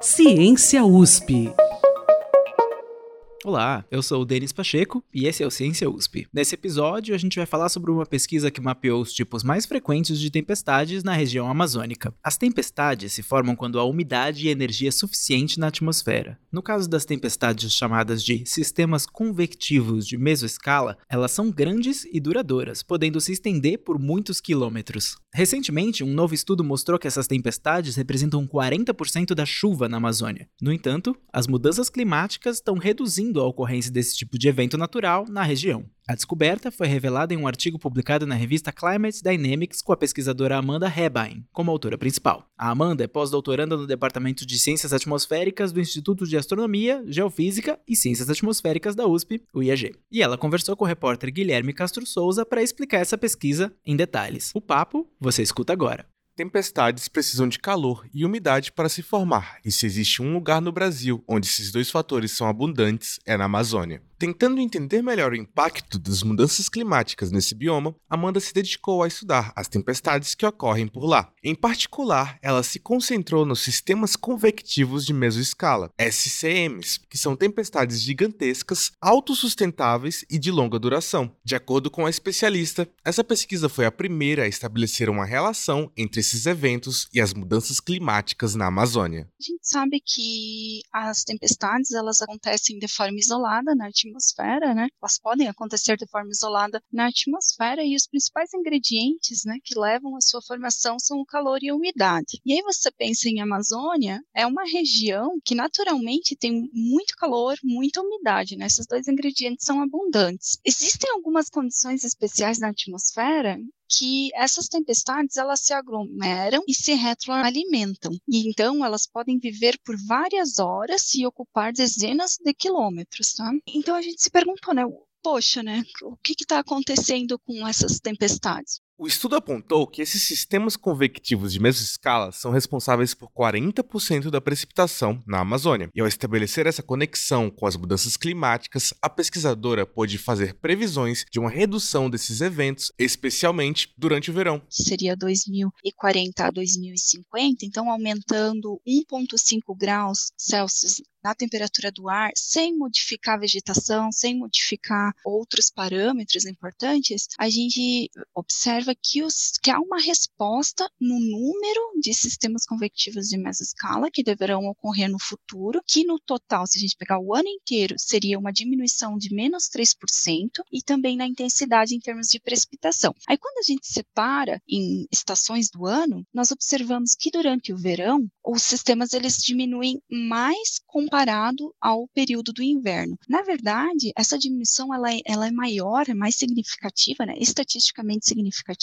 Ciência USP. Olá, eu sou o Denis Pacheco e esse é o Ciência USP. Nesse episódio, a gente vai falar sobre uma pesquisa que mapeou os tipos mais frequentes de tempestades na região amazônica. As tempestades se formam quando há umidade e energia suficiente na atmosfera. No caso das tempestades chamadas de sistemas convectivos de mesoescala, elas são grandes e duradouras, podendo se estender por muitos quilômetros. Recentemente, um novo estudo mostrou que essas tempestades representam 40% da chuva na Amazônia. No entanto, as mudanças climáticas estão reduzindo a ocorrência desse tipo de evento natural na região. A descoberta foi revelada em um artigo publicado na revista Climate Dynamics com a pesquisadora Amanda Hebein como autora principal. A Amanda é pós-doutoranda no Departamento de Ciências Atmosféricas do Instituto de Astronomia, Geofísica e Ciências Atmosféricas da USP, o IAG. E ela conversou com o repórter Guilherme Castro Souza para explicar essa pesquisa em detalhes. O papo você escuta agora. Tempestades precisam de calor e umidade para se formar, e se existe um lugar no Brasil onde esses dois fatores são abundantes, é na Amazônia. Tentando entender melhor o impacto das mudanças climáticas nesse bioma, Amanda se dedicou a estudar as tempestades que ocorrem por lá. Em particular, ela se concentrou nos sistemas convectivos de mesoescala, SCMs, que são tempestades gigantescas, autossustentáveis e de longa duração. De acordo com a especialista, essa pesquisa foi a primeira a estabelecer uma relação entre esses eventos e as mudanças climáticas na Amazônia. A gente sabe que as tempestades elas acontecem de forma isolada na atmosfera, né? Elas podem acontecer de forma isolada na atmosfera e os principais ingredientes, né, que levam à sua formação são o calor e a umidade. E aí você pensa em Amazônia, é uma região que naturalmente tem muito calor, muita umidade, né? Esses dois ingredientes são abundantes. Existem algumas condições especiais na atmosfera que essas tempestades elas se aglomeram e se retroalimentam. E então elas podem viver por várias horas e ocupar dezenas de quilômetros, tá? Então a gente se perguntou, né? Poxa, né? O que está acontecendo com essas tempestades? O estudo apontou que esses sistemas convectivos de mesoscala são responsáveis por 40% da precipitação na Amazônia. E ao estabelecer essa conexão com as mudanças climáticas, a pesquisadora pôde fazer previsões de uma redução desses eventos, especialmente durante o verão. Seria 2040 a 2050, então aumentando 1,5 graus Celsius na temperatura do ar, sem modificar a vegetação, sem modificar outros parâmetros importantes, a gente observa que, os, que há uma resposta no número de sistemas convectivos de mesoscala que deverão ocorrer no futuro, que no total, se a gente pegar o ano inteiro, seria uma diminuição de menos 3%, e também na intensidade em termos de precipitação. Aí, quando a gente separa em estações do ano, nós observamos que durante o verão, os sistemas eles diminuem mais comparado ao período do inverno. Na verdade, essa diminuição ela é, ela é maior, é mais significativa, né, estatisticamente significativa,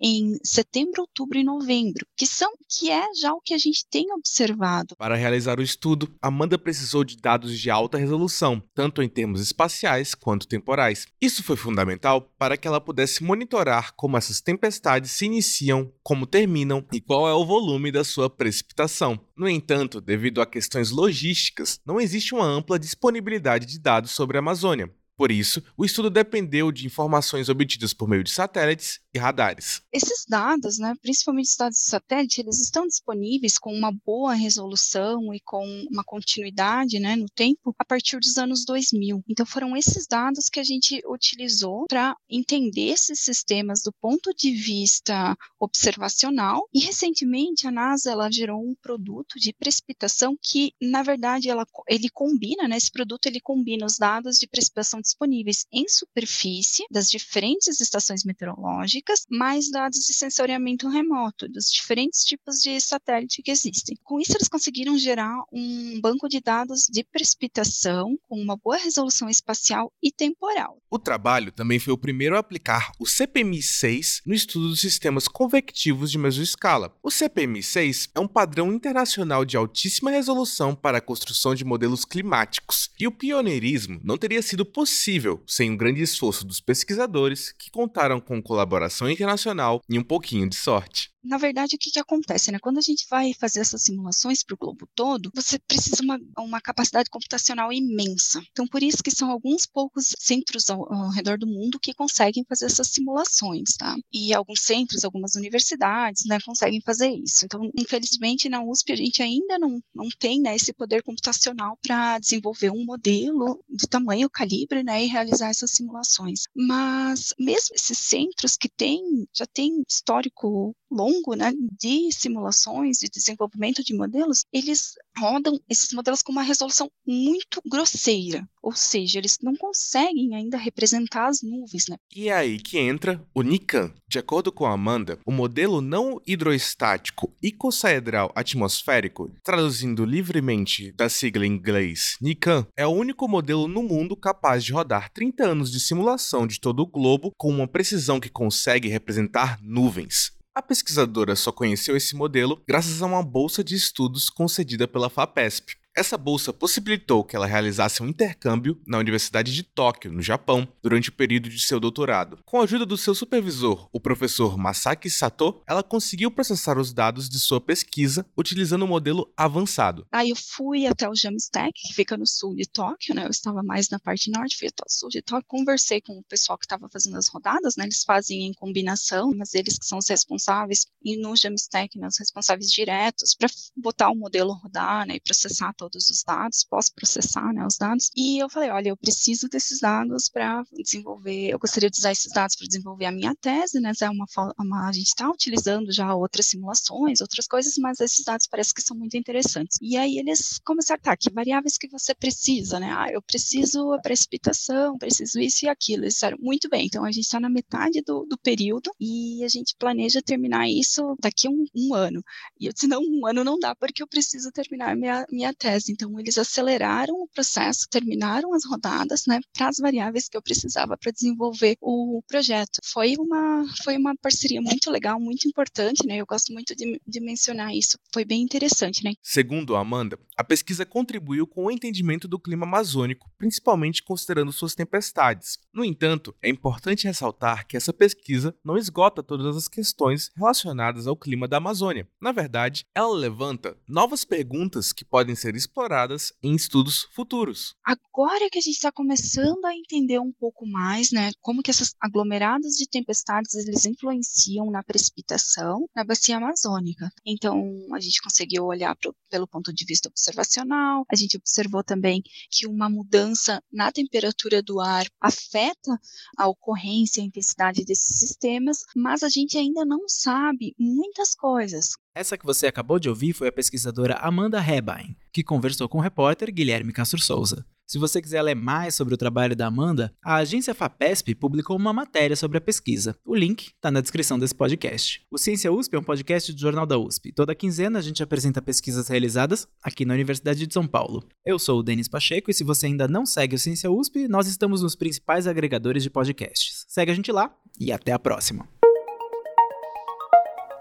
em setembro, outubro e novembro, que são que é já o que a gente tem observado. Para realizar o estudo, Amanda precisou de dados de alta resolução, tanto em termos espaciais quanto temporais. Isso foi fundamental para que ela pudesse monitorar como essas tempestades se iniciam, como terminam e qual é o volume da sua precipitação. No entanto, devido a questões logísticas, não existe uma ampla disponibilidade de dados sobre a Amazônia. Por isso, o estudo dependeu de informações obtidas por meio de satélites e radares. Esses dados, né, principalmente os dados de satélite, eles estão disponíveis com uma boa resolução e com uma continuidade né, no tempo a partir dos anos 2000. Então, foram esses dados que a gente utilizou para entender esses sistemas do ponto de vista observacional. E, recentemente, a NASA ela gerou um produto de precipitação que, na verdade, ela, ele combina, né, esse produto ele combina os dados de precipitação disponíveis em superfície das diferentes estações meteorológicas, mais dados de sensoriamento remoto dos diferentes tipos de satélite que existem. Com isso, eles conseguiram gerar um banco de dados de precipitação com uma boa resolução espacial e temporal. O trabalho também foi o primeiro a aplicar o CPMI-6 no estudo dos sistemas convectivos de mesoescala. O CPMI-6 é um padrão internacional de altíssima resolução para a construção de modelos climáticos, e o pioneirismo não teria sido possível possível sem um grande esforço dos pesquisadores que contaram com colaboração internacional e um pouquinho de sorte. Na verdade, o que, que acontece, né? Quando a gente vai fazer essas simulações para o globo todo, você precisa uma, uma capacidade computacional imensa. Então, por isso que são alguns poucos centros ao, ao redor do mundo que conseguem fazer essas simulações, tá? E alguns centros, algumas universidades, né, conseguem fazer isso. Então, infelizmente, na USP a gente ainda não, não tem né, esse poder computacional para desenvolver um modelo de tamanho, calibre, né, e realizar essas simulações. Mas mesmo esses centros que têm, já têm histórico longo, né, de simulações, de desenvolvimento de modelos, eles rodam esses modelos com uma resolução muito grosseira, ou seja, eles não conseguem ainda representar as nuvens, né? E é aí que entra o NICAN. De acordo com a Amanda, o modelo não hidroestático icossaedral atmosférico, traduzindo livremente da sigla em inglês NICAN, é o único modelo no mundo capaz de rodar 30 anos de simulação de todo o globo com uma precisão que consegue representar nuvens. A pesquisadora só conheceu esse modelo graças a uma bolsa de estudos concedida pela FAPESP. Essa bolsa possibilitou que ela realizasse um intercâmbio na Universidade de Tóquio, no Japão, durante o período de seu doutorado. Com a ajuda do seu supervisor, o professor Masaki Sato, ela conseguiu processar os dados de sua pesquisa utilizando um modelo avançado. Aí eu fui até o Jamstack, que fica no sul de Tóquio, né? Eu estava mais na parte norte, fui até o sul de Tóquio, conversei com o pessoal que estava fazendo as rodadas, né? Eles fazem em combinação, mas eles que são os responsáveis, e no Jamstack, né, os responsáveis diretos para botar o modelo rodar, né, e processar todo todos os dados, posso processar né, os dados. E eu falei, olha, eu preciso desses dados para desenvolver, eu gostaria de usar esses dados para desenvolver a minha tese, né? É uma, uma a gente está utilizando já outras simulações, outras coisas, mas esses dados parece que são muito interessantes. E aí eles começaram, tá, que variáveis que você precisa, né? Ah, eu preciso a precipitação, preciso isso e aquilo. Eles disseram, muito bem, então a gente está na metade do, do período e a gente planeja terminar isso daqui a um, um ano. E eu disse, não, um ano não dá, porque eu preciso terminar minha, minha tese tese. Então, eles aceleraram o processo, terminaram as rodadas, né, para as variáveis que eu precisava para desenvolver o projeto. Foi uma, foi uma parceria muito legal, muito importante, né, eu gosto muito de, de mencionar isso. Foi bem interessante, né. Segundo a Amanda, a pesquisa contribuiu com o entendimento do clima amazônico, principalmente considerando suas tempestades. No entanto, é importante ressaltar que essa pesquisa não esgota todas as questões relacionadas ao clima da Amazônia. Na verdade, ela levanta novas perguntas que podem ser exploradas em estudos futuros. Agora que a gente está começando a entender um pouco mais, né, como que essas aglomerados de tempestades eles influenciam na precipitação na bacia amazônica. Então, a gente conseguiu olhar pro, pelo ponto de vista observacional, a gente observou também que uma mudança na temperatura do ar afeta a ocorrência e a intensidade desses sistemas, mas a gente ainda não sabe muitas coisas. Essa que você acabou de ouvir foi a pesquisadora Amanda Hebein, que conversou com o repórter Guilherme Castro Souza. Se você quiser ler mais sobre o trabalho da Amanda, a agência FAPESP publicou uma matéria sobre a pesquisa. O link está na descrição desse podcast. O Ciência USP é um podcast do Jornal da USP. Toda quinzena a gente apresenta pesquisas realizadas aqui na Universidade de São Paulo. Eu sou o Denis Pacheco e se você ainda não segue o Ciência USP, nós estamos nos principais agregadores de podcasts. Segue a gente lá e até a próxima.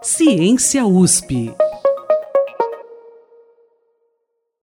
Ciência USP.